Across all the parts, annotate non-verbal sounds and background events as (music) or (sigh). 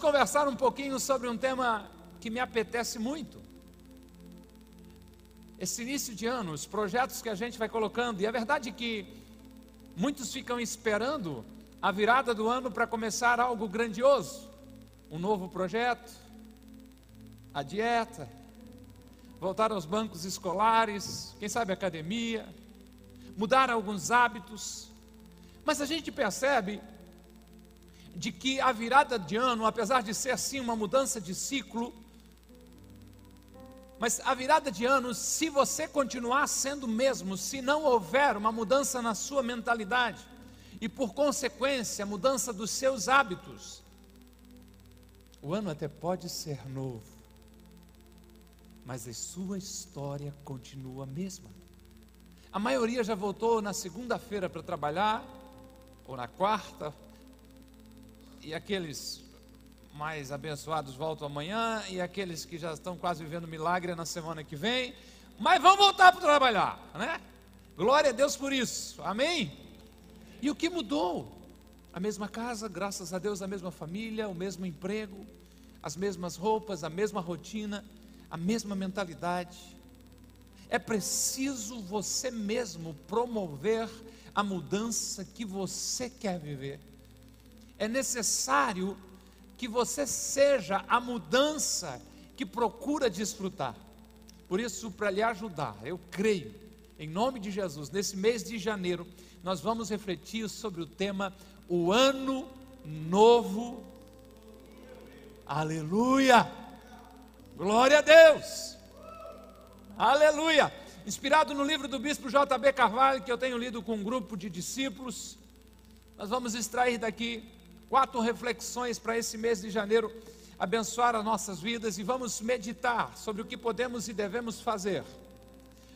vamos conversar um pouquinho sobre um tema que me apetece muito. Esse início de ano, os projetos que a gente vai colocando, e a verdade é que muitos ficam esperando a virada do ano para começar algo grandioso, um novo projeto, a dieta, voltar aos bancos escolares, quem sabe academia, mudar alguns hábitos. Mas a gente percebe de que a virada de ano, apesar de ser assim uma mudança de ciclo, mas a virada de ano, se você continuar sendo o mesmo, se não houver uma mudança na sua mentalidade e por consequência mudança dos seus hábitos, o ano até pode ser novo, mas a sua história continua a mesma. A maioria já voltou na segunda-feira para trabalhar, ou na quarta, e aqueles mais abençoados voltam amanhã, e aqueles que já estão quase vivendo milagre na semana que vem, mas vão voltar para trabalhar, né? Glória a Deus por isso, amém? E o que mudou? A mesma casa, graças a Deus, a mesma família, o mesmo emprego, as mesmas roupas, a mesma rotina, a mesma mentalidade. É preciso você mesmo promover a mudança que você quer viver. É necessário que você seja a mudança que procura desfrutar. Por isso, para lhe ajudar, eu creio, em nome de Jesus, nesse mês de janeiro, nós vamos refletir sobre o tema O Ano Novo. Aleluia! Glória a Deus! Aleluia! Inspirado no livro do bispo J.B. Carvalho, que eu tenho lido com um grupo de discípulos, nós vamos extrair daqui quatro reflexões para esse mês de janeiro abençoar as nossas vidas e vamos meditar sobre o que podemos e devemos fazer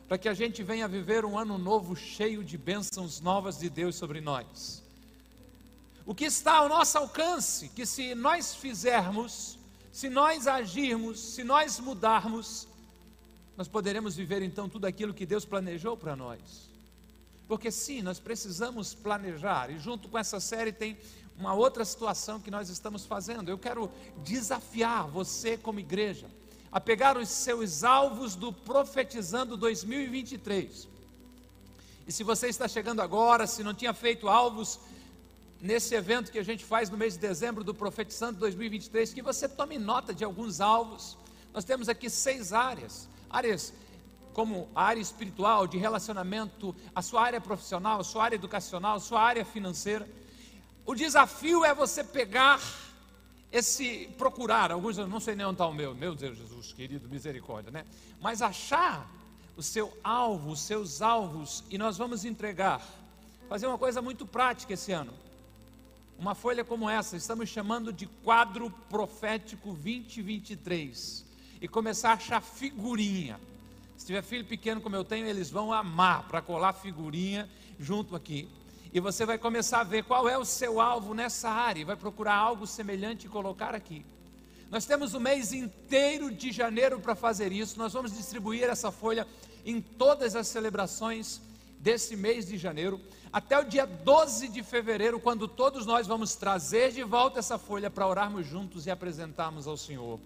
para que a gente venha viver um ano novo cheio de bênçãos novas de Deus sobre nós. O que está ao nosso alcance, que se nós fizermos, se nós agirmos, se nós mudarmos, nós poderemos viver então tudo aquilo que Deus planejou para nós. Porque sim, nós precisamos planejar, e junto com essa série tem uma outra situação que nós estamos fazendo. Eu quero desafiar você, como igreja, a pegar os seus alvos do Profetizando 2023. E se você está chegando agora, se não tinha feito alvos nesse evento que a gente faz no mês de dezembro do Profetizando 2023, que você tome nota de alguns alvos. Nós temos aqui seis áreas, áreas como a área espiritual, de relacionamento, a sua área profissional, a sua área educacional, a sua área financeira. O desafio é você pegar esse procurar, alguns não sei nem onde está o meu, meu Deus Jesus, querido, misericórdia, né? Mas achar o seu alvo, os seus alvos, e nós vamos entregar, fazer uma coisa muito prática esse ano uma folha como essa, estamos chamando de quadro profético 2023, e começar a achar figurinha. Se tiver filho pequeno como eu tenho, eles vão amar para colar figurinha junto aqui. E você vai começar a ver qual é o seu alvo nessa área, e vai procurar algo semelhante e colocar aqui. Nós temos o mês inteiro de janeiro para fazer isso. Nós vamos distribuir essa folha em todas as celebrações desse mês de janeiro até o dia 12 de fevereiro, quando todos nós vamos trazer de volta essa folha para orarmos juntos e apresentarmos ao Senhor.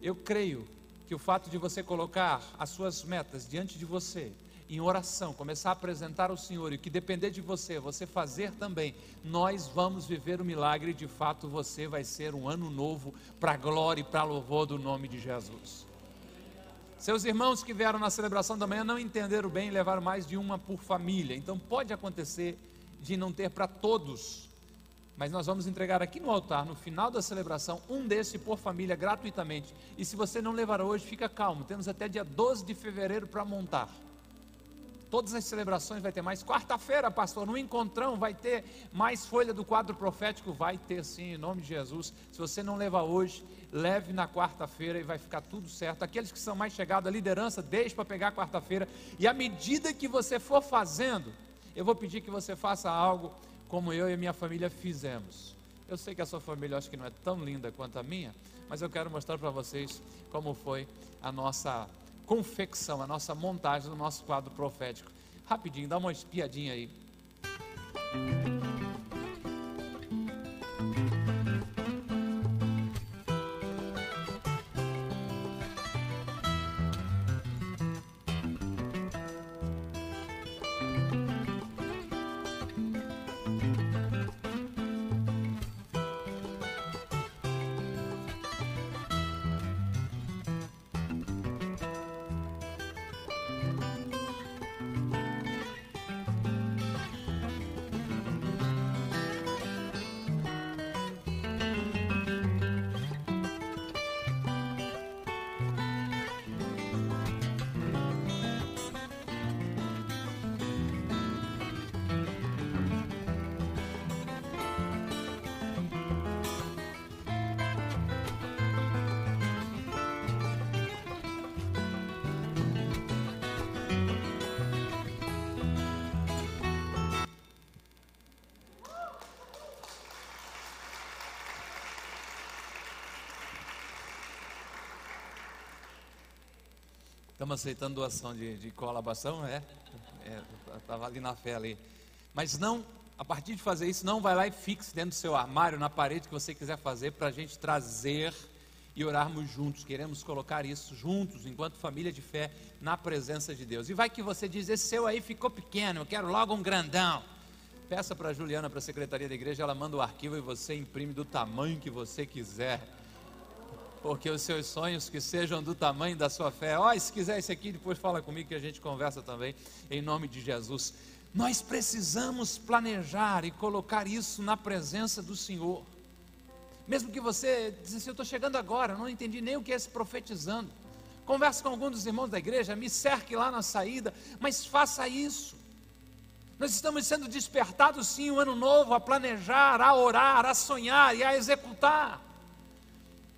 Eu creio que o fato de você colocar as suas metas diante de você, em oração, começar a apresentar ao Senhor e que depender de você, você fazer também, nós vamos viver o milagre. De fato, você vai ser um ano novo para glória e para louvor do nome de Jesus. Seus irmãos que vieram na celebração da manhã não entenderam bem e levaram mais de uma por família. Então pode acontecer de não ter para todos. Mas nós vamos entregar aqui no altar, no final da celebração, um desse por família gratuitamente. E se você não levar hoje, fica calmo. Temos até dia 12 de fevereiro para montar. Todas as celebrações vai ter mais. Quarta-feira, pastor, no encontrão vai ter mais folha do quadro profético. Vai ter sim, em nome de Jesus. Se você não levar hoje, leve na quarta-feira e vai ficar tudo certo. Aqueles que são mais chegados à liderança, deixe para pegar quarta-feira. E à medida que você for fazendo, eu vou pedir que você faça algo como eu e minha família fizemos. Eu sei que a sua família acho que não é tão linda quanto a minha, mas eu quero mostrar para vocês como foi a nossa confecção, a nossa montagem do nosso quadro profético. Rapidinho, dá uma espiadinha aí. Estamos aceitando doação de, de colaboração, é? Estava é, ali na fé ali. Mas não, a partir de fazer isso, não vai lá e fixe dentro do seu armário, na parede que você quiser fazer, para a gente trazer e orarmos juntos. Queremos colocar isso juntos, enquanto família de fé, na presença de Deus. E vai que você diz: esse seu aí ficou pequeno, eu quero logo um grandão. Peça para a Juliana, para a secretaria da igreja, ela manda o arquivo e você imprime do tamanho que você quiser porque os seus sonhos que sejam do tamanho da sua fé. Ó, oh, se quiser esse aqui, depois fala comigo que a gente conversa também, em nome de Jesus. Nós precisamos planejar e colocar isso na presença do Senhor. Mesmo que você diz assim, eu estou chegando agora, não entendi nem o que é se profetizando. Converse com algum dos irmãos da igreja, me cerque lá na saída, mas faça isso. Nós estamos sendo despertados sim, um ano novo, a planejar, a orar, a sonhar e a executar.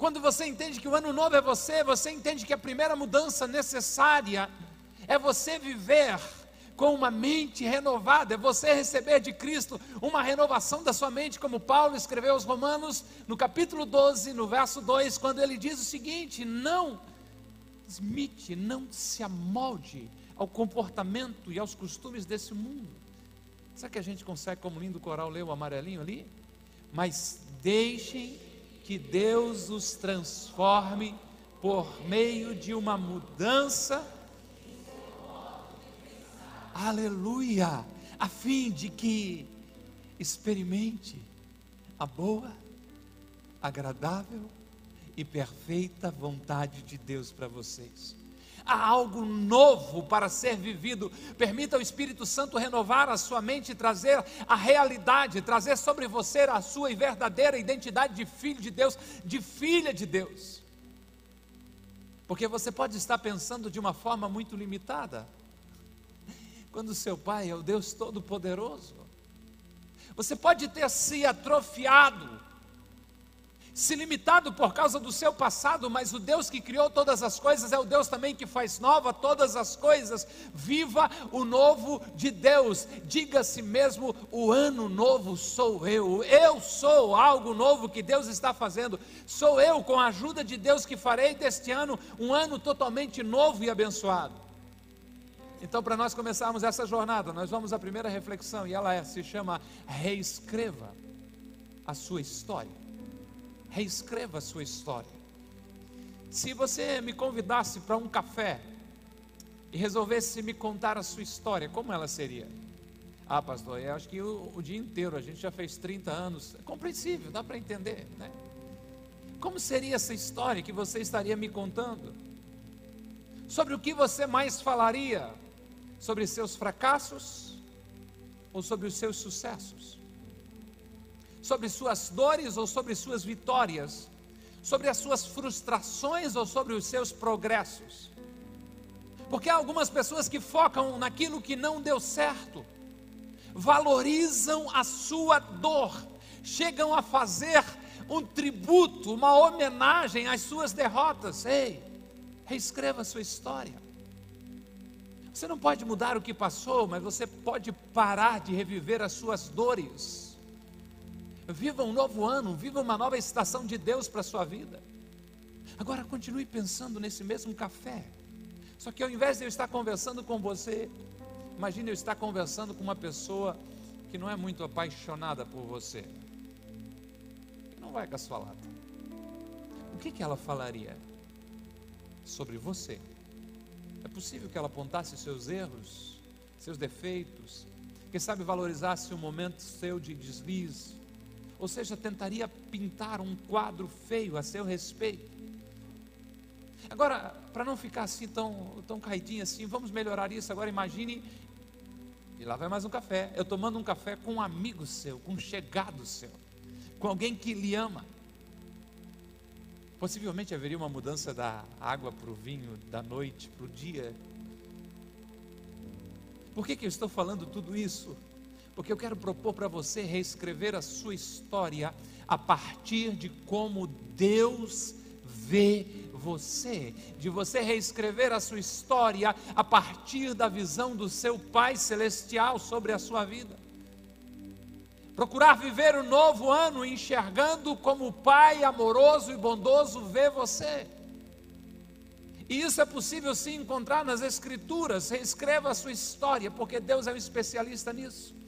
Quando você entende que o ano novo é você, você entende que a primeira mudança necessária é você viver com uma mente renovada, é você receber de Cristo uma renovação da sua mente, como Paulo escreveu aos Romanos, no capítulo 12, no verso 2, quando ele diz o seguinte: não imite, não se amolde ao comportamento e aos costumes desse mundo. Será que a gente consegue, como lindo coral, ler o amarelinho ali? Mas deixem que Deus os transforme por meio de uma mudança. Aleluia! A fim de que experimente a boa, agradável e perfeita vontade de Deus para vocês há algo novo para ser vivido. Permita o Espírito Santo renovar a sua mente trazer a realidade, trazer sobre você a sua verdadeira identidade de filho de Deus, de filha de Deus. Porque você pode estar pensando de uma forma muito limitada, quando seu pai é o Deus Todo-Poderoso. Você pode ter se atrofiado se limitado por causa do seu passado, mas o Deus que criou todas as coisas é o Deus também que faz nova todas as coisas. Viva o novo de Deus. Diga-se mesmo: o ano novo sou eu. Eu sou algo novo que Deus está fazendo. Sou eu, com a ajuda de Deus, que farei deste ano um ano totalmente novo e abençoado. Então, para nós começarmos essa jornada, nós vamos à primeira reflexão e ela é, se chama Reescreva a sua história reescreva a sua história. Se você me convidasse para um café e resolvesse me contar a sua história, como ela seria? Ah, pastor, eu acho que o, o dia inteiro, a gente já fez 30 anos, é compreensível, dá para entender, né? Como seria essa história que você estaria me contando? Sobre o que você mais falaria? Sobre seus fracassos ou sobre os seus sucessos? Sobre suas dores ou sobre suas vitórias, sobre as suas frustrações ou sobre os seus progressos. Porque há algumas pessoas que focam naquilo que não deu certo, valorizam a sua dor, chegam a fazer um tributo, uma homenagem às suas derrotas. Ei, reescreva a sua história. Você não pode mudar o que passou, mas você pode parar de reviver as suas dores Viva um novo ano, viva uma nova estação de Deus para a sua vida. Agora continue pensando nesse mesmo café. Só que ao invés de eu estar conversando com você, imagine eu estar conversando com uma pessoa que não é muito apaixonada por você. Que não vai com a sua lata. O que, que ela falaria sobre você? É possível que ela apontasse seus erros, seus defeitos, quem sabe valorizasse um momento seu de deslize, ou seja, tentaria pintar um quadro feio a seu respeito. Agora, para não ficar assim tão, tão caidinho assim, vamos melhorar isso. Agora imagine, e lá vai mais um café. Eu tomando um café com um amigo seu, com um chegado seu, com alguém que lhe ama. Possivelmente haveria uma mudança da água para o vinho, da noite para o dia. Por que, que eu estou falando tudo isso? Porque eu quero propor para você reescrever a sua história a partir de como Deus vê você, de você reescrever a sua história a partir da visão do seu Pai Celestial sobre a sua vida. Procurar viver o novo ano enxergando como o Pai amoroso e bondoso vê você. E isso é possível sim encontrar nas Escrituras. Reescreva a sua história, porque Deus é um especialista nisso.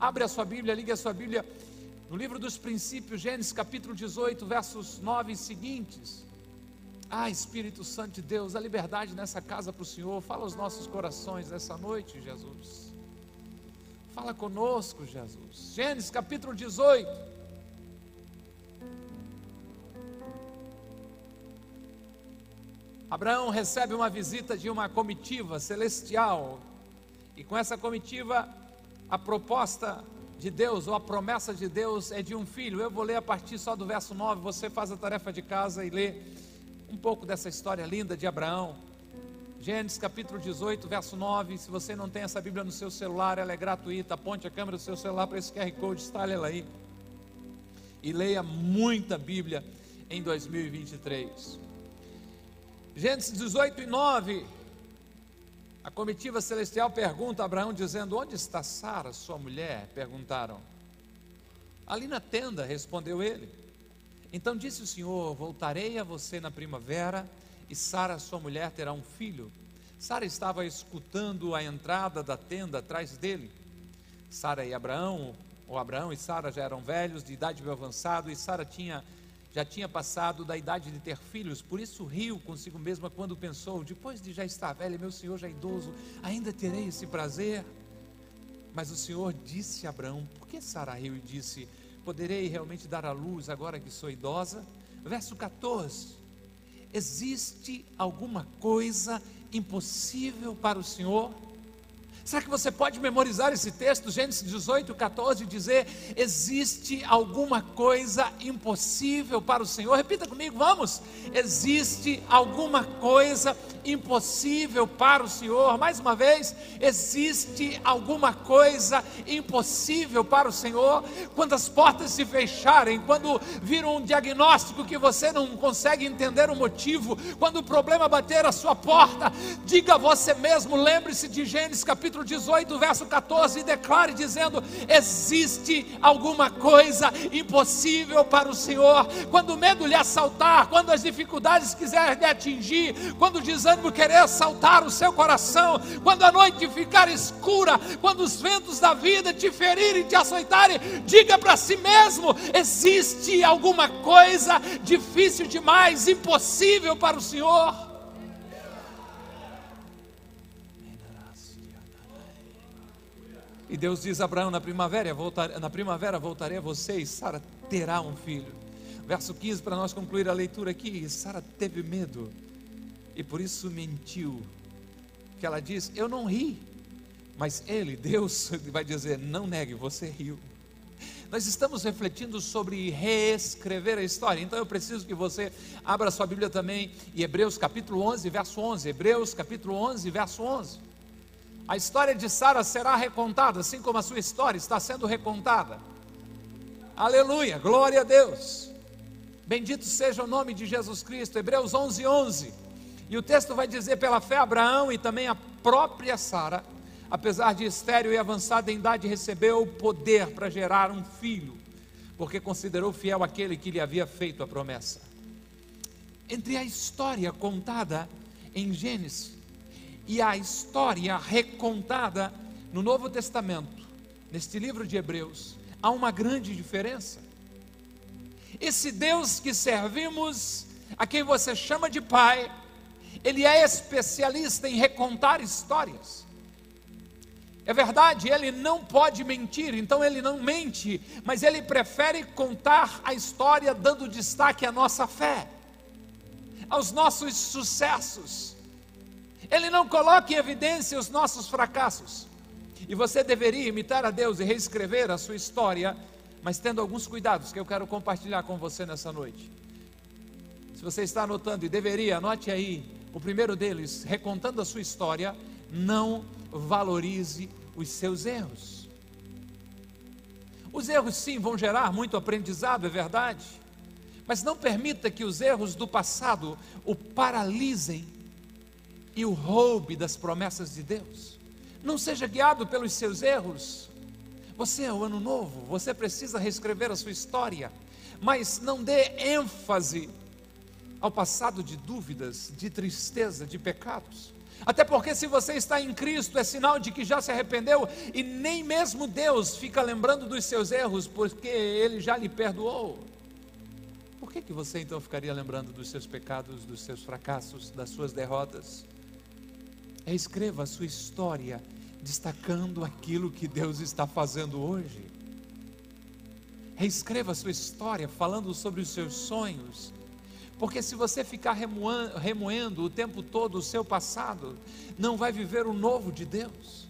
Abre a sua Bíblia, ligue a sua Bíblia no livro dos Princípios, Gênesis capítulo 18, versos 9 e seguintes. Ah, Espírito Santo de Deus, a liberdade nessa casa para o Senhor. Fala aos nossos corações nessa noite, Jesus. Fala conosco, Jesus. Gênesis capítulo 18. Abraão recebe uma visita de uma comitiva celestial, e com essa comitiva, a proposta de Deus, ou a promessa de Deus é de um filho. Eu vou ler a partir só do verso 9, você faz a tarefa de casa e lê um pouco dessa história linda de Abraão. Gênesis capítulo 18, verso 9. Se você não tem essa Bíblia no seu celular, ela é gratuita. Aponte a câmera do seu celular para esse QR Code, instale ela aí. E leia muita Bíblia em 2023. Gênesis 18 e 9. A comitiva celestial pergunta a Abraão, dizendo: Onde está Sara, sua mulher? Perguntaram. Ali na tenda, respondeu ele. Então disse o Senhor: Voltarei a você na primavera, e Sara, sua mulher, terá um filho. Sara estava escutando a entrada da tenda atrás dele. Sara e Abraão, ou Abraão e Sara já eram velhos, de idade avançada, e Sara tinha já tinha passado da idade de ter filhos, por isso riu consigo mesma quando pensou: depois de já estar velha, meu senhor já é idoso, ainda terei esse prazer. Mas o Senhor disse a Abraão: por que Sara riu e disse: poderei realmente dar à luz agora que sou idosa? Verso 14: existe alguma coisa impossível para o Senhor? Será que você pode memorizar esse texto, Gênesis 18, 14, e dizer: existe alguma coisa impossível para o Senhor? Repita comigo, vamos. Existe alguma coisa impossível para o Senhor? Mais uma vez, existe alguma coisa impossível para o Senhor? Quando as portas se fecharem, quando viram um diagnóstico que você não consegue entender o motivo, quando o problema bater a sua porta, diga a você mesmo, lembre-se de Gênesis capítulo capítulo 18, verso 14, declare dizendo: existe alguma coisa impossível para o Senhor. Quando o medo lhe assaltar, quando as dificuldades quiserem lhe atingir, quando o desânimo querer assaltar o seu coração, quando a noite ficar escura, quando os ventos da vida te ferirem, te açoitarem, diga para si mesmo: existe alguma coisa difícil demais, impossível para o Senhor. E Deus diz a Abraão: na primavera, voltar, na primavera voltarei a você e Sara terá um filho. Verso 15, para nós concluir a leitura aqui: Sara teve medo e por isso mentiu. Que ela diz: Eu não ri. Mas ele, Deus, (laughs) vai dizer: Não negue, você riu. Nós estamos refletindo sobre reescrever a história, então eu preciso que você abra sua Bíblia também em Hebreus capítulo 11, verso 11. Hebreus capítulo 11, verso 11. A história de Sara será recontada, assim como a sua história está sendo recontada. Aleluia, glória a Deus. Bendito seja o nome de Jesus Cristo. Hebreus 11, 11. E o texto vai dizer: pela fé, Abraão e também a própria Sara, apesar de estéreo e avançada em idade, recebeu o poder para gerar um filho, porque considerou fiel aquele que lhe havia feito a promessa. Entre a história contada em Gênesis e a história recontada no Novo Testamento, neste livro de Hebreus, há uma grande diferença. Esse Deus que servimos, a quem você chama de Pai, ele é especialista em recontar histórias. É verdade, ele não pode mentir, então ele não mente, mas ele prefere contar a história dando destaque à nossa fé, aos nossos sucessos ele não coloca em evidência os nossos fracassos. E você deveria imitar a Deus e reescrever a sua história, mas tendo alguns cuidados que eu quero compartilhar com você nessa noite. Se você está anotando e deveria, anote aí. O primeiro deles, recontando a sua história, não valorize os seus erros. Os erros, sim, vão gerar muito aprendizado, é verdade, mas não permita que os erros do passado o paralisem e o roube das promessas de Deus. Não seja guiado pelos seus erros. Você é o ano novo, você precisa reescrever a sua história, mas não dê ênfase ao passado de dúvidas, de tristeza, de pecados. Até porque, se você está em Cristo, é sinal de que já se arrependeu, e nem mesmo Deus fica lembrando dos seus erros, porque Ele já lhe perdoou. Por que, que você então ficaria lembrando dos seus pecados, dos seus fracassos, das suas derrotas? Reescreva a sua história, destacando aquilo que Deus está fazendo hoje. Reescreva a sua história, falando sobre os seus sonhos, porque se você ficar remoendo, remoendo o tempo todo o seu passado, não vai viver o novo de Deus.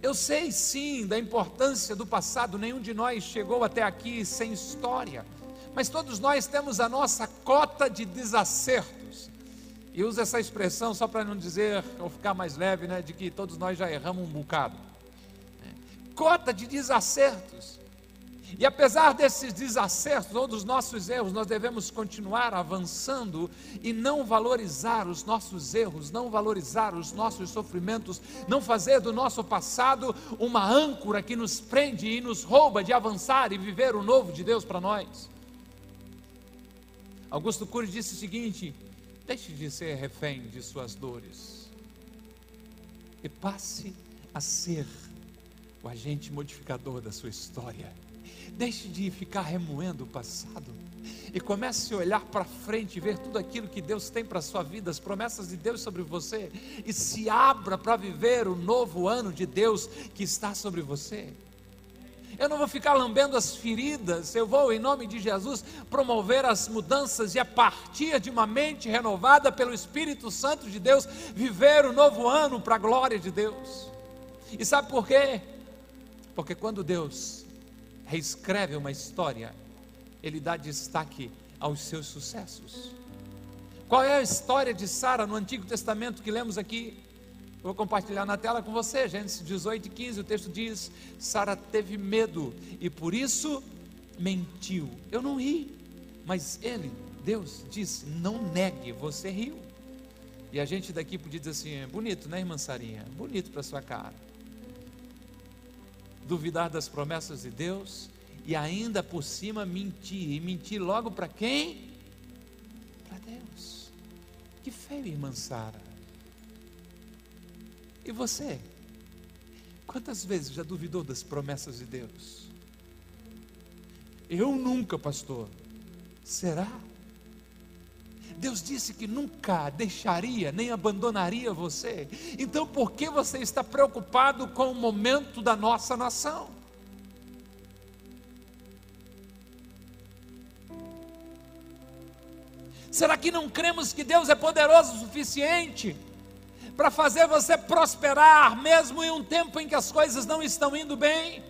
Eu sei sim da importância do passado, nenhum de nós chegou até aqui sem história, mas todos nós temos a nossa cota de desacertos. E uso essa expressão só para não dizer, ou ficar mais leve, né, de que todos nós já erramos um bocado. Cota de desacertos. E apesar desses desacertos ou dos nossos erros, nós devemos continuar avançando e não valorizar os nossos erros, não valorizar os nossos sofrimentos, não fazer do nosso passado uma âncora que nos prende e nos rouba de avançar e viver o novo de Deus para nós. Augusto Cury disse o seguinte: deixe de ser refém de suas dores e passe a ser o agente modificador da sua história. Deixe de ficar remoendo o passado e comece a olhar para frente e ver tudo aquilo que Deus tem para a sua vida, as promessas de Deus sobre você e se abra para viver o novo ano de Deus que está sobre você. Eu não vou ficar lambendo as feridas, eu vou, em nome de Jesus, promover as mudanças e, a partir de uma mente renovada pelo Espírito Santo de Deus, viver o novo ano para a glória de Deus. E sabe por quê? Porque quando Deus reescreve uma história, ele dá destaque aos seus sucessos. Qual é a história de Sara no Antigo Testamento que lemos aqui? Vou compartilhar na tela com você, Gênesis 18 e 15, o texto diz: Sara teve medo e por isso mentiu. Eu não ri, mas ele, Deus, disse: Não negue, você riu. E a gente daqui podia dizer assim: é bonito, né, irmã Sarinha? Bonito para sua cara duvidar das promessas de Deus e ainda por cima mentir. E mentir logo para quem? Para Deus. Que feio, irmã Sara. E você? Quantas vezes já duvidou das promessas de Deus? Eu nunca, pastor. Será? Deus disse que nunca deixaria nem abandonaria você. Então, por que você está preocupado com o momento da nossa nação? Será que não cremos que Deus é poderoso o suficiente para fazer você prosperar, mesmo em um tempo em que as coisas não estão indo bem?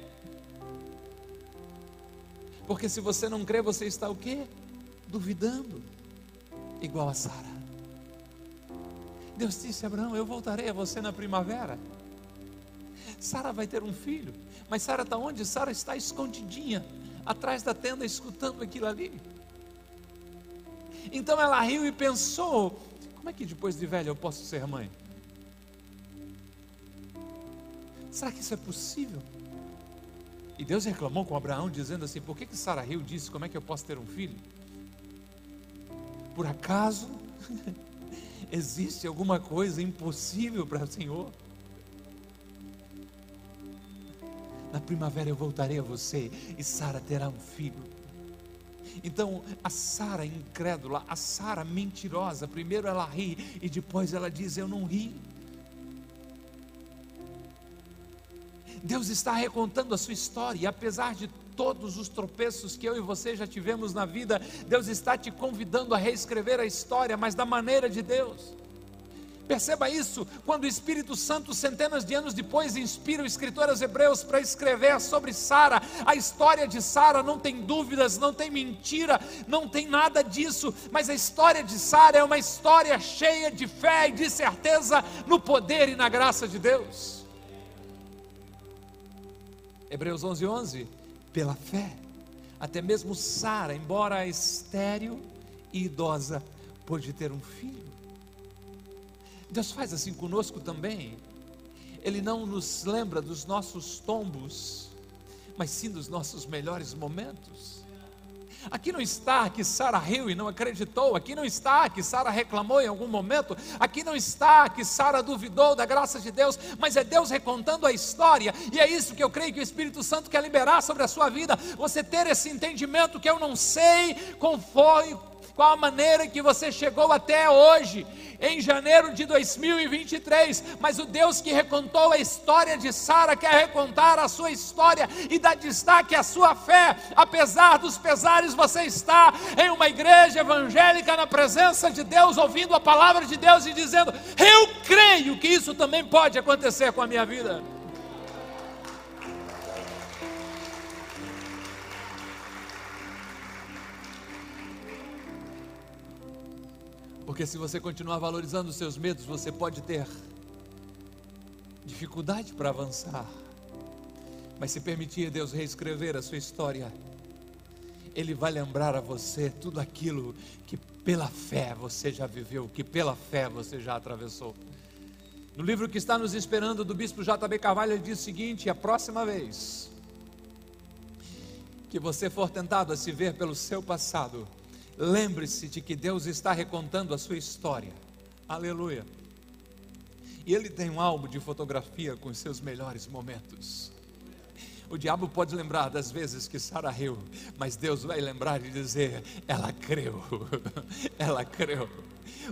Porque se você não crê, você está o quê? Duvidando igual a Sara. Deus disse Abraão: Eu voltarei a você na primavera. Sara vai ter um filho, mas Sara está onde? Sara está escondidinha, atrás da tenda, escutando aquilo ali. Então ela riu e pensou: Como é que depois de velha eu posso ser mãe? Será que isso é possível? E Deus reclamou com Abraão, dizendo assim: Por que, que Sara riu disse: Como é que eu posso ter um filho? Por acaso (laughs) existe alguma coisa impossível para o Senhor? Na primavera eu voltarei a você e Sara terá um filho. Então, a Sara incrédula, a Sara mentirosa, primeiro ela ri e depois ela diz: Eu não ri. Deus está recontando a sua história, e apesar de todos os tropeços que eu e você já tivemos na vida, Deus está te convidando a reescrever a história, mas da maneira de Deus. Perceba isso, quando o Espírito Santo, centenas de anos depois, inspira o escritor aos Hebreus para escrever sobre Sara, a história de Sara não tem dúvidas, não tem mentira, não tem nada disso, mas a história de Sara é uma história cheia de fé e de certeza no poder e na graça de Deus. Hebreus 11, 11 pela fé. Até mesmo Sara, embora estéril e idosa, pôde ter um filho. Deus faz assim conosco também. Ele não nos lembra dos nossos tombos, mas sim dos nossos melhores momentos. Aqui não está que Sara riu e não acreditou, aqui não está que Sara reclamou em algum momento, aqui não está que Sara duvidou da graça de Deus, mas é Deus recontando a história, e é isso que eu creio que o Espírito Santo quer liberar sobre a sua vida, você ter esse entendimento que eu não sei como foi, qual a maneira que você chegou até hoje, em janeiro de 2023. Mas o Deus que recontou a história de Sara quer recontar a sua história e dar destaque à sua fé. Apesar dos pesares, você está em uma igreja evangélica na presença de Deus, ouvindo a palavra de Deus e dizendo: Eu creio que isso também pode acontecer com a minha vida. Porque se você continuar valorizando os seus medos, você pode ter dificuldade para avançar. Mas se permitir Deus reescrever a sua história, Ele vai lembrar a você tudo aquilo que pela fé você já viveu, que pela fé você já atravessou. No livro que está nos esperando do bispo J.B. Carvalho, ele diz o seguinte: a próxima vez que você for tentado a se ver pelo seu passado, Lembre-se de que Deus está recontando a sua história. Aleluia. E Ele tem um álbum de fotografia com os seus melhores momentos. O diabo pode lembrar das vezes que Sara riu, mas Deus vai lembrar de dizer: ela creu, (laughs) ela creu.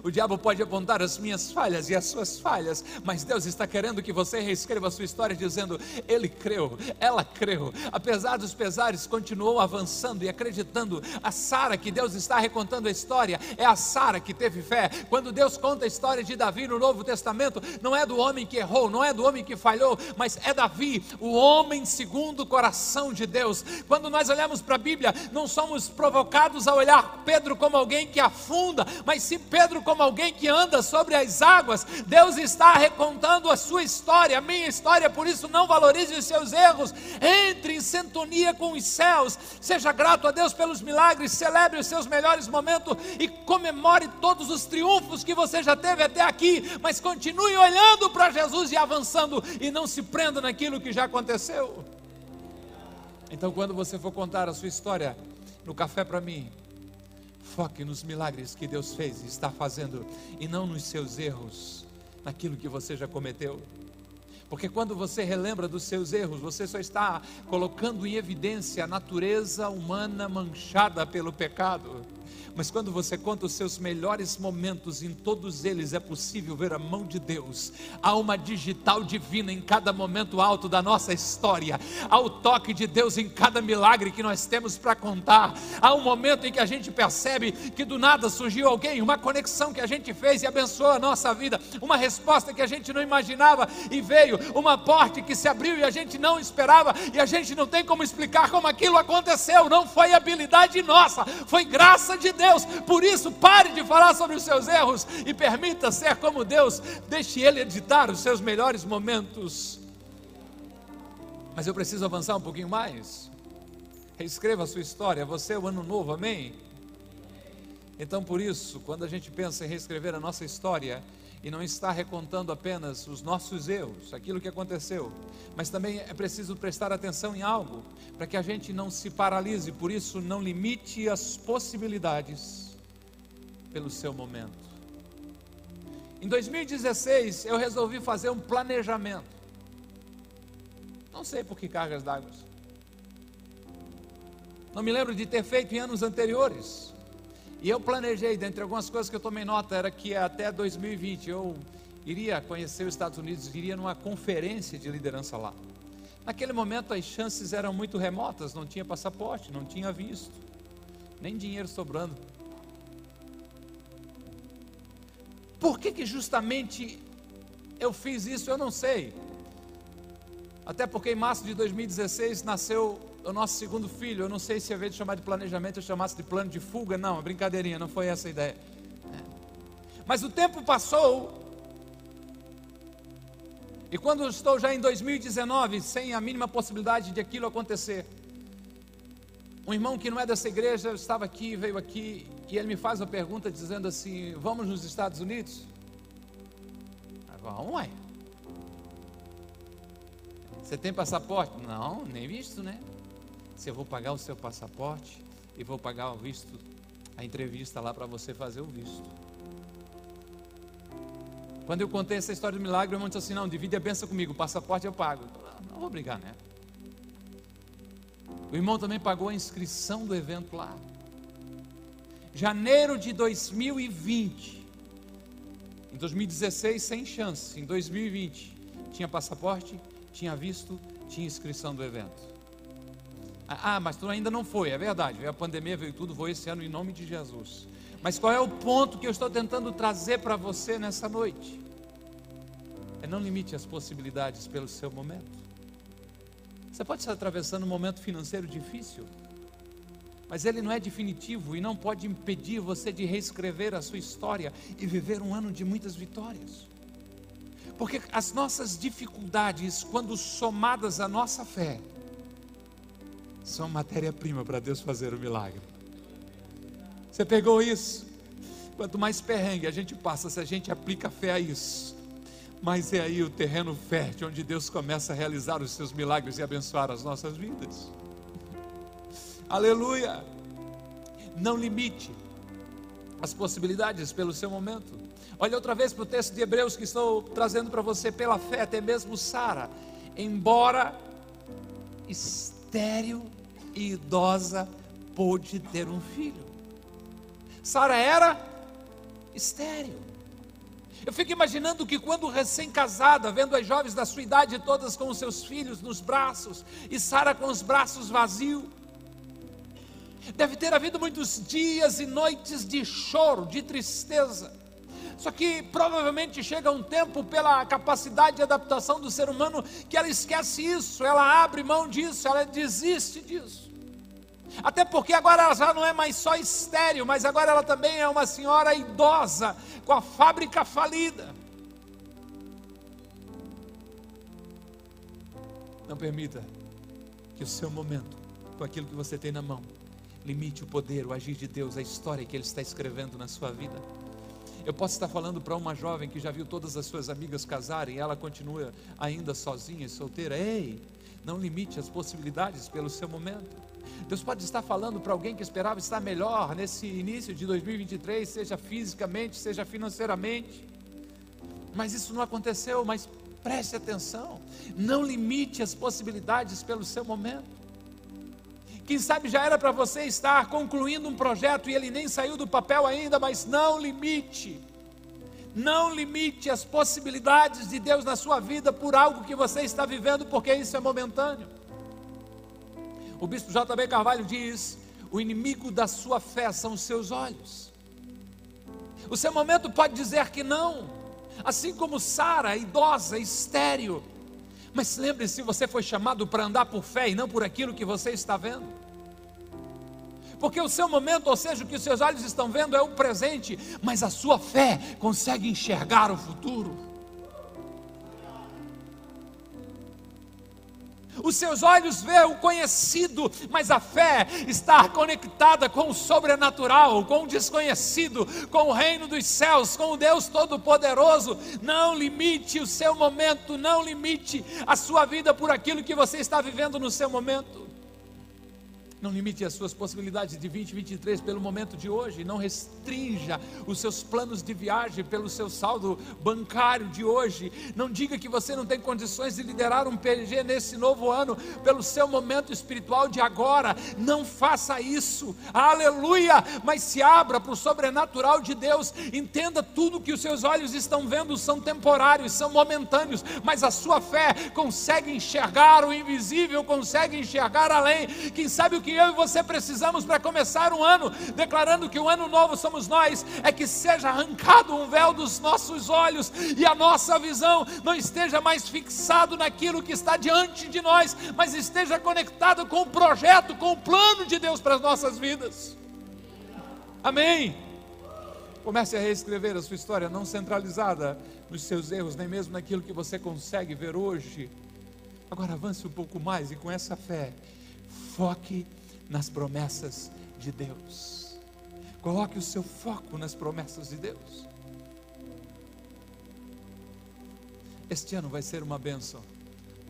O diabo pode apontar as minhas falhas e as suas falhas, mas Deus está querendo que você reescreva a sua história dizendo: Ele creu, ela creu. Apesar dos pesares, continuou avançando e acreditando. A Sara que Deus está recontando a história é a Sara que teve fé. Quando Deus conta a história de Davi no Novo Testamento, não é do homem que errou, não é do homem que falhou, mas é Davi, o homem segundo o coração de Deus. Quando nós olhamos para a Bíblia, não somos provocados a olhar Pedro como alguém que afunda, mas sim Pedro como alguém que anda sobre as águas. Deus está recontando a sua história, a minha história, por isso não valorize os seus erros. Entre em sintonia com os céus. Seja grato a Deus pelos milagres, celebre os seus melhores momentos e comemore todos os triunfos que você já teve até aqui, mas continue olhando para Jesus e avançando e não se prenda naquilo que já aconteceu. Então, quando você for contar a sua história no café para mim, Foque nos milagres que Deus fez e está fazendo, e não nos seus erros, naquilo que você já cometeu. Porque quando você relembra dos seus erros, você só está colocando em evidência a natureza humana manchada pelo pecado. Mas quando você conta os seus melhores momentos, em todos eles é possível ver a mão de Deus. Há uma digital divina em cada momento alto da nossa história. Há o toque de Deus em cada milagre que nós temos para contar. Há um momento em que a gente percebe que do nada surgiu alguém, uma conexão que a gente fez e abençoou a nossa vida, uma resposta que a gente não imaginava e veio, uma porta que se abriu e a gente não esperava e a gente não tem como explicar como aquilo aconteceu. Não foi habilidade nossa, foi graça de Deus. Por isso, pare de falar sobre os seus erros e permita ser como Deus. Deixe Ele editar os seus melhores momentos. Mas eu preciso avançar um pouquinho mais. Reescreva a sua história. Você é o ano novo, amém? Então, por isso, quando a gente pensa em reescrever a nossa história, e não está recontando apenas os nossos erros, aquilo que aconteceu, mas também é preciso prestar atenção em algo, para que a gente não se paralise, por isso não limite as possibilidades pelo seu momento. Em 2016 eu resolvi fazer um planejamento. Não sei por que cargas d'água. Não me lembro de ter feito em anos anteriores. E eu planejei, dentre algumas coisas que eu tomei nota, era que até 2020 eu iria conhecer os Estados Unidos, iria numa conferência de liderança lá. Naquele momento as chances eram muito remotas, não tinha passaporte, não tinha visto, nem dinheiro sobrando. Por que, que justamente eu fiz isso? Eu não sei. Até porque em março de 2016 nasceu o nosso segundo filho. Eu não sei se, ao invés de chamar de planejamento, eu chamasse de plano de fuga. Não, brincadeirinha, não foi essa a ideia. É. Mas o tempo passou. E quando estou já em 2019, sem a mínima possibilidade de aquilo acontecer, um irmão que não é dessa igreja estava aqui, veio aqui, e ele me faz uma pergunta dizendo assim: Vamos nos Estados Unidos? Vamos, ué. Você tem passaporte? Não, nem visto, né? Se eu vou pagar o seu passaporte, e vou pagar o visto, a entrevista lá para você fazer o visto. Quando eu contei essa história do milagre, o irmão disse assim: Não, divide a benção comigo, o passaporte eu pago. Não vou brigar, né? O irmão também pagou a inscrição do evento lá. Janeiro de 2020. Em 2016, sem chance. Em 2020, tinha passaporte, tinha visto, tinha inscrição do evento. Ah, mas tu ainda não foi, é verdade. Veio a pandemia, veio tudo, vou esse ano em nome de Jesus. Mas qual é o ponto que eu estou tentando trazer para você nessa noite? É não limite as possibilidades pelo seu momento. Você pode estar atravessando um momento financeiro difícil, mas ele não é definitivo e não pode impedir você de reescrever a sua história e viver um ano de muitas vitórias. Porque as nossas dificuldades, quando somadas à nossa fé, são matéria-prima para Deus fazer o milagre. Você pegou isso? Quanto mais perrengue a gente passa, se a gente aplica fé a isso, mas é aí o terreno fértil onde Deus começa a realizar os seus milagres e abençoar as nossas vidas. Aleluia! Não limite as possibilidades pelo seu momento. Olha outra vez para o texto de Hebreus que estou trazendo para você pela fé, até mesmo Sara, embora estéril e idosa, pôde ter um filho. Sara era estéril. Eu fico imaginando que quando recém-casada, vendo as jovens da sua idade todas com os seus filhos nos braços e Sara com os braços vazios, deve ter havido muitos dias e noites de choro, de tristeza. Só que provavelmente chega um tempo, pela capacidade de adaptação do ser humano, que ela esquece isso, ela abre mão disso, ela desiste disso. Até porque agora ela já não é mais só estéril, mas agora ela também é uma senhora idosa, com a fábrica falida. Não permita que o seu momento, com aquilo que você tem na mão, limite o poder, o agir de Deus, a história que Ele está escrevendo na sua vida. Eu posso estar falando para uma jovem que já viu todas as suas amigas casarem e ela continua ainda sozinha e solteira. Ei, não limite as possibilidades pelo seu momento. Deus pode estar falando para alguém que esperava estar melhor nesse início de 2023, seja fisicamente, seja financeiramente. Mas isso não aconteceu, mas preste atenção. Não limite as possibilidades pelo seu momento. Quem sabe já era para você estar concluindo um projeto e ele nem saiu do papel ainda, mas não limite. Não limite as possibilidades de Deus na sua vida por algo que você está vivendo, porque isso é momentâneo. O bispo J.B. Carvalho diz: o inimigo da sua fé são os seus olhos. O seu momento pode dizer que não, assim como Sara, idosa, estéreo. Mas lembre-se, você foi chamado para andar por fé e não por aquilo que você está vendo. Porque o seu momento, ou seja, o que os seus olhos estão vendo é o presente, mas a sua fé consegue enxergar o futuro. Os seus olhos vê o conhecido, mas a fé está conectada com o sobrenatural, com o desconhecido, com o reino dos céus, com o Deus Todo-Poderoso. Não limite o seu momento, não limite a sua vida por aquilo que você está vivendo no seu momento. Não limite as suas possibilidades de 2023 pelo momento de hoje. Não restrinja os seus planos de viagem pelo seu saldo bancário de hoje. Não diga que você não tem condições de liderar um PG nesse novo ano pelo seu momento espiritual de agora. Não faça isso. Aleluia! Mas se abra para o sobrenatural de Deus. Entenda tudo que os seus olhos estão vendo são temporários, são momentâneos, mas a sua fé consegue enxergar o invisível, consegue enxergar além. Quem sabe o que que eu e você precisamos para começar um ano, declarando que o ano novo somos nós, é que seja arrancado um véu dos nossos olhos e a nossa visão não esteja mais fixado naquilo que está diante de nós, mas esteja conectado com o projeto, com o plano de Deus para as nossas vidas. Amém. Comece a reescrever a sua história, não centralizada nos seus erros, nem mesmo naquilo que você consegue ver hoje. Agora avance um pouco mais e com essa fé, foque nas promessas de Deus. Coloque o seu foco nas promessas de Deus. Este ano vai ser uma bênção,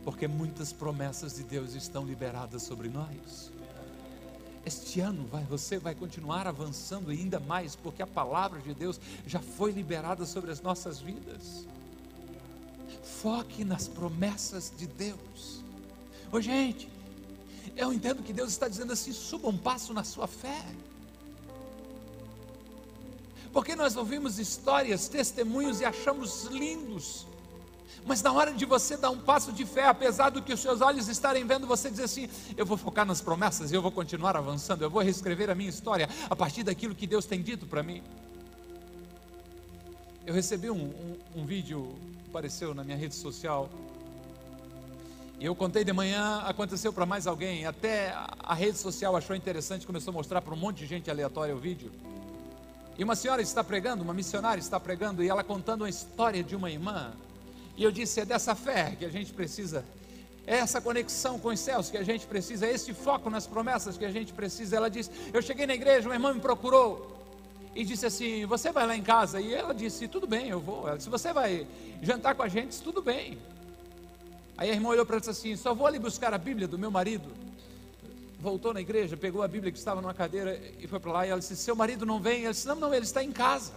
porque muitas promessas de Deus estão liberadas sobre nós. Este ano vai, você vai continuar avançando ainda mais, porque a palavra de Deus já foi liberada sobre as nossas vidas. Foque nas promessas de Deus. Ô gente, eu entendo que Deus está dizendo assim: suba um passo na sua fé. Porque nós ouvimos histórias, testemunhos e achamos lindos. Mas na hora de você dar um passo de fé, apesar do que os seus olhos estarem vendo, você diz assim: eu vou focar nas promessas e eu vou continuar avançando, eu vou reescrever a minha história a partir daquilo que Deus tem dito para mim. Eu recebi um, um, um vídeo, apareceu na minha rede social, eu contei de manhã, aconteceu para mais alguém, até a rede social achou interessante, começou a mostrar para um monte de gente aleatória o vídeo. E uma senhora está pregando, uma missionária está pregando, e ela contando uma história de uma irmã. E eu disse: é dessa fé que a gente precisa, é essa conexão com os céus que a gente precisa, é esse foco nas promessas que a gente precisa. Ela disse: Eu cheguei na igreja, uma irmã me procurou e disse assim: Você vai lá em casa? E ela disse: Tudo bem, eu vou. Ela disse: Você vai jantar com a gente? Tudo bem. Aí a irmã olhou para ela e disse assim: Só vou ali buscar a Bíblia do meu marido voltou na igreja, pegou a Bíblia que estava numa cadeira e foi para lá. E ela disse: Seu marido não vem? Ela disse: Não, não, ele está em casa.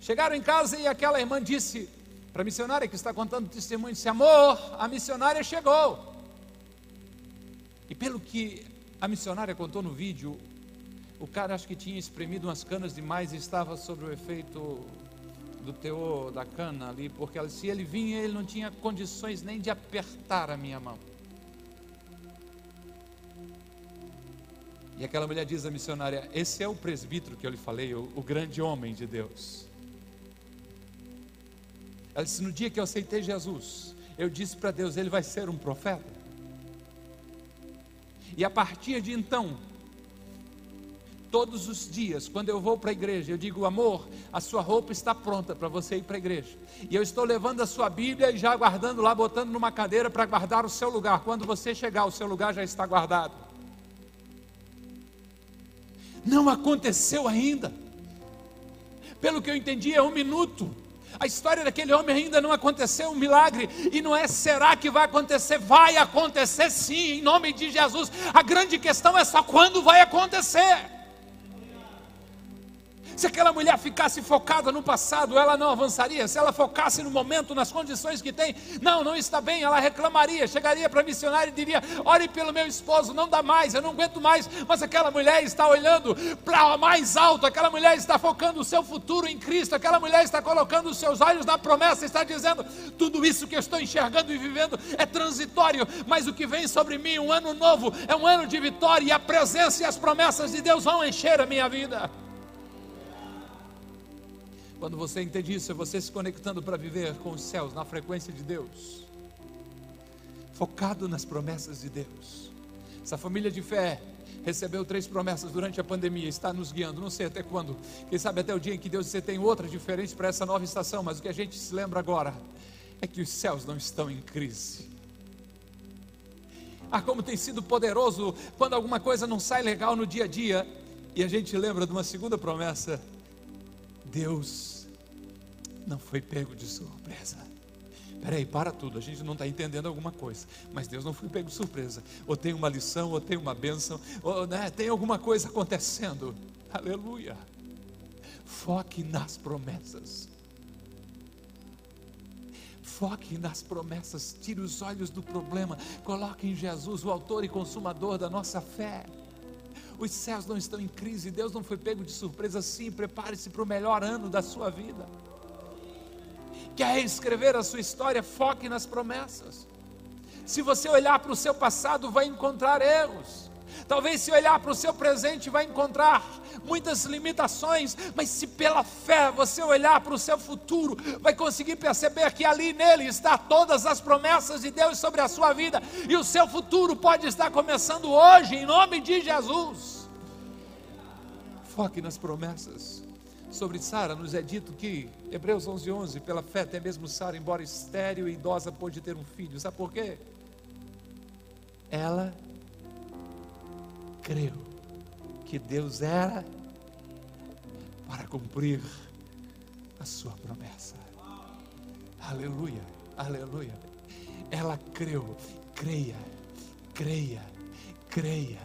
Chegaram em casa e aquela irmã disse para a missionária que está contando testemunho: disse, Amor, a missionária chegou. E pelo que a missionária contou no vídeo, o cara acho que tinha espremido umas canas demais e estava sob o efeito do teor da cana ali, porque se ele vinha, ele não tinha condições nem de apertar a minha mão. E aquela mulher diz à missionária: Esse é o presbítero que eu lhe falei, o, o grande homem de Deus. Ela disse: No dia que eu aceitei Jesus, eu disse para Deus: Ele vai ser um profeta. E a partir de então, todos os dias, quando eu vou para a igreja, eu digo: Amor, a sua roupa está pronta para você ir para a igreja. E eu estou levando a sua Bíblia e já guardando lá, botando numa cadeira para guardar o seu lugar. Quando você chegar, o seu lugar já está guardado. Não aconteceu ainda. Pelo que eu entendi, é um minuto. A história daquele homem ainda não aconteceu, um milagre. E não é será que vai acontecer? Vai acontecer sim, em nome de Jesus. A grande questão é só quando vai acontecer. Se aquela mulher ficasse focada no passado, ela não avançaria. Se ela focasse no momento, nas condições que tem, não, não está bem, ela reclamaria. Chegaria para a missionária e diria: Ore pelo meu esposo, não dá mais, eu não aguento mais. Mas aquela mulher está olhando para mais alto, aquela mulher está focando o seu futuro em Cristo, aquela mulher está colocando os seus olhos na promessa, está dizendo: Tudo isso que eu estou enxergando e vivendo é transitório, mas o que vem sobre mim, um ano novo, é um ano de vitória, e a presença e as promessas de Deus vão encher a minha vida. Quando você entende isso, é você se conectando para viver com os céus, na frequência de Deus, focado nas promessas de Deus. Essa família de fé recebeu três promessas durante a pandemia, está nos guiando, não sei até quando, quem sabe até o dia em que Deus você tem outra diferente para essa nova estação, mas o que a gente se lembra agora é que os céus não estão em crise. Ah, como tem sido poderoso quando alguma coisa não sai legal no dia a dia, e a gente lembra de uma segunda promessa. Deus não foi pego de surpresa. Peraí, para tudo, a gente não está entendendo alguma coisa, mas Deus não foi pego de surpresa. Ou tem uma lição, ou tem uma bênção, ou né, tem alguma coisa acontecendo. Aleluia. Foque nas promessas. Foque nas promessas, tire os olhos do problema, coloque em Jesus, o autor e consumador da nossa fé. Os céus não estão em crise, Deus não foi pego de surpresa sim. Prepare-se para o melhor ano da sua vida. Quer escrever a sua história? Foque nas promessas. Se você olhar para o seu passado, vai encontrar erros. Talvez se olhar para o seu presente vai encontrar muitas limitações, mas se pela fé você olhar para o seu futuro, vai conseguir perceber que ali nele está todas as promessas de Deus sobre a sua vida, e o seu futuro pode estar começando hoje, em nome de Jesus. Foque nas promessas. Sobre Sara nos é dito que, Hebreus 11, 11, pela fé até mesmo Sara, embora estéril e idosa, pôde ter um filho. Sabe por quê? Ela creu que Deus era para cumprir a sua promessa. Aleluia, aleluia. Ela creu, creia, creia, creia,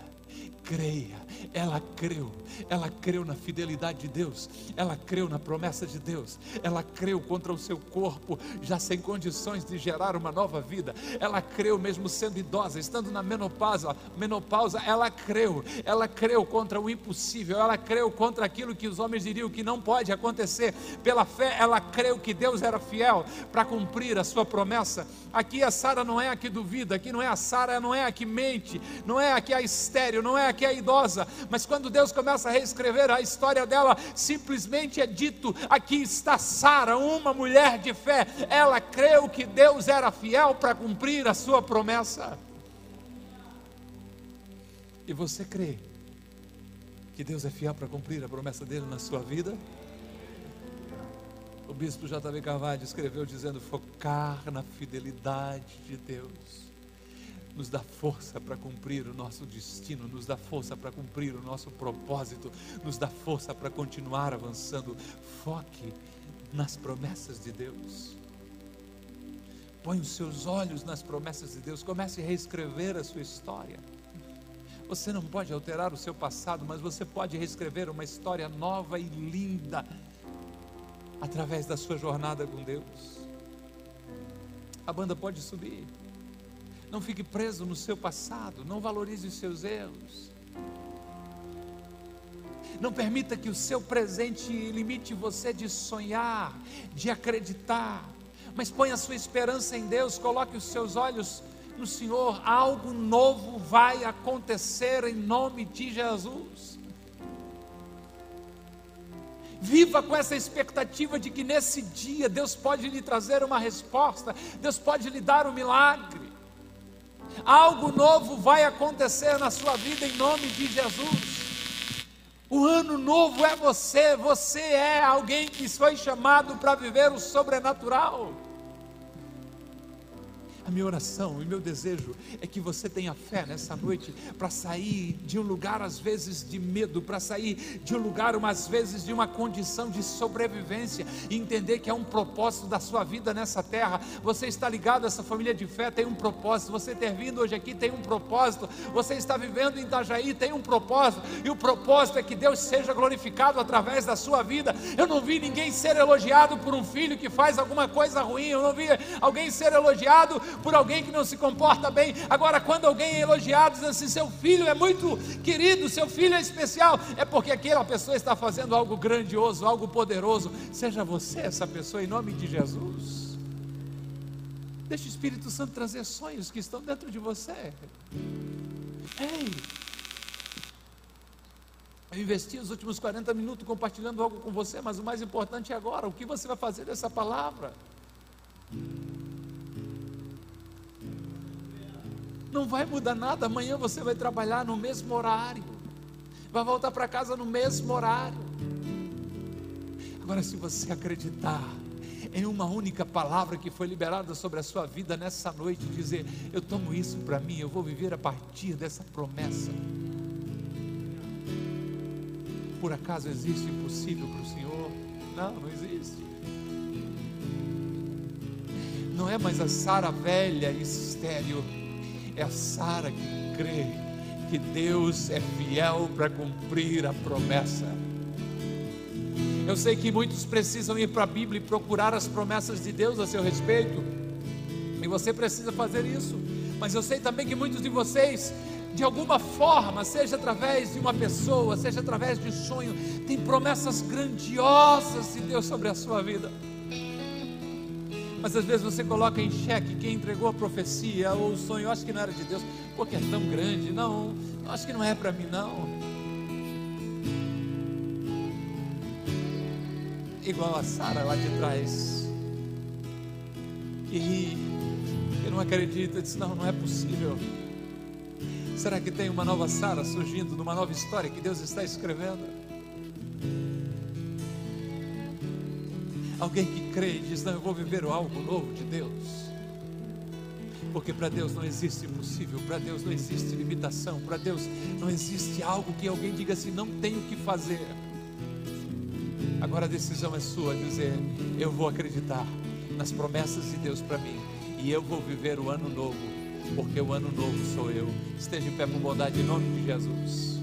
creia ela creu, ela creu na fidelidade de Deus, ela creu na promessa de Deus, ela creu contra o seu corpo, já sem condições de gerar uma nova vida, ela creu mesmo sendo idosa, estando na menopausa, menopausa, ela creu, ela creu contra o impossível, ela creu contra aquilo que os homens diriam que não pode acontecer, pela fé ela creu que Deus era fiel para cumprir a sua promessa. Aqui a Sara não é a que duvida, aqui não é a Sara, não é a que mente, não é a que é estéreo, não é a que é idosa, mas quando Deus começa a reescrever a história dela, simplesmente é dito: aqui está Sara, uma mulher de fé. Ela creu que Deus era fiel para cumprir a sua promessa. E você crê que Deus é fiel para cumprir a promessa dele na sua vida? O bispo J.B. Carvalho escreveu dizendo: focar na fidelidade de Deus nos dá força para cumprir o nosso destino, nos dá força para cumprir o nosso propósito, nos dá força para continuar avançando. Foque nas promessas de Deus. Põe os seus olhos nas promessas de Deus, comece a reescrever a sua história. Você não pode alterar o seu passado, mas você pode reescrever uma história nova e linda através da sua jornada com Deus. A banda pode subir. Não fique preso no seu passado, não valorize os seus erros. Não permita que o seu presente limite você de sonhar, de acreditar, mas ponha a sua esperança em Deus, coloque os seus olhos no Senhor, algo novo vai acontecer em nome de Jesus. Viva com essa expectativa de que nesse dia Deus pode lhe trazer uma resposta, Deus pode lhe dar um milagre. Algo novo vai acontecer na sua vida em nome de Jesus. O ano novo é você, você é alguém que foi chamado para viver o sobrenatural. A minha oração e meu desejo é que você tenha fé nessa noite para sair de um lugar às vezes de medo, para sair de um lugar umas vezes de uma condição de sobrevivência e entender que é um propósito da sua vida nessa terra. Você está ligado a essa família de fé, tem um propósito. Você ter vindo hoje aqui tem um propósito. Você está vivendo em Itajaí tem um propósito e o propósito é que Deus seja glorificado através da sua vida. Eu não vi ninguém ser elogiado por um filho que faz alguma coisa ruim. Eu não vi alguém ser elogiado por alguém que não se comporta bem. Agora, quando alguém é elogiado, diz assim: seu filho é muito querido, seu filho é especial, é porque aquela pessoa está fazendo algo grandioso, algo poderoso. Seja você essa pessoa em nome de Jesus. Deixe o Espírito Santo trazer sonhos que estão dentro de você. Ei! Eu investi os últimos 40 minutos compartilhando algo com você, mas o mais importante é agora: o que você vai fazer dessa palavra? Não vai mudar nada. Amanhã você vai trabalhar no mesmo horário. Vai voltar para casa no mesmo horário. Agora, se você acreditar em uma única palavra que foi liberada sobre a sua vida nessa noite, dizer: Eu tomo isso para mim, eu vou viver a partir dessa promessa. Por acaso existe impossível para o Senhor? Não, não existe. Não é mais a Sara velha e estéreo é a Sara que crê que Deus é fiel para cumprir a promessa. Eu sei que muitos precisam ir para a Bíblia e procurar as promessas de Deus a seu respeito, e você precisa fazer isso, mas eu sei também que muitos de vocês, de alguma forma, seja através de uma pessoa, seja através de um sonho, tem promessas grandiosas de Deus sobre a sua vida mas às vezes você coloca em xeque quem entregou a profecia ou o sonho, acho que não era de Deus, porque é tão grande, não, acho que não é para mim não. Igual a Sara lá de trás, que ri, que não acredita, disse, não, não é possível. Será que tem uma nova Sara surgindo, numa nova história que Deus está escrevendo? Alguém que crê e diz: Não, eu vou viver algo novo de Deus. Porque para Deus não existe impossível, para Deus não existe limitação, para Deus não existe algo que alguém diga assim: não tenho o que fazer. Agora a decisão é sua, dizer: eu vou acreditar nas promessas de Deus para mim e eu vou viver o ano novo porque o ano novo sou eu. Esteja em pé com bondade em nome de Jesus.